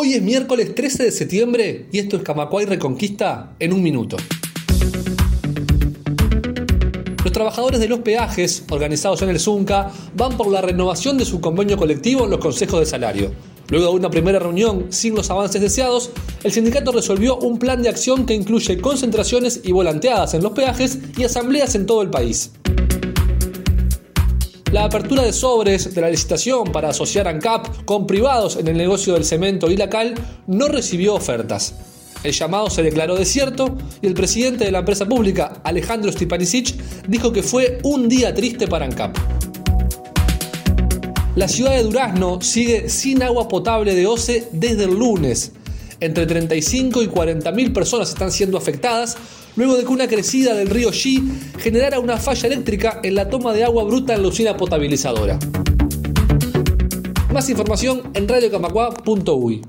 Hoy es miércoles 13 de septiembre y esto es Camacuay Reconquista en un minuto. Los trabajadores de los peajes, organizados en el Zunca, van por la renovación de su convenio colectivo en los consejos de salario. Luego de una primera reunión sin los avances deseados, el sindicato resolvió un plan de acción que incluye concentraciones y volanteadas en los peajes y asambleas en todo el país. La apertura de sobres de la licitación para asociar ANCAP con privados en el negocio del cemento y la cal no recibió ofertas. El llamado se declaró desierto y el presidente de la empresa pública, Alejandro Stipanisic, dijo que fue un día triste para ANCAP. La ciudad de Durazno sigue sin agua potable de OCE desde el lunes. Entre 35 y 40 mil personas están siendo afectadas luego de que una crecida del río Xi generara una falla eléctrica en la toma de agua bruta en la usina potabilizadora. Más información en radiocamacua.uy.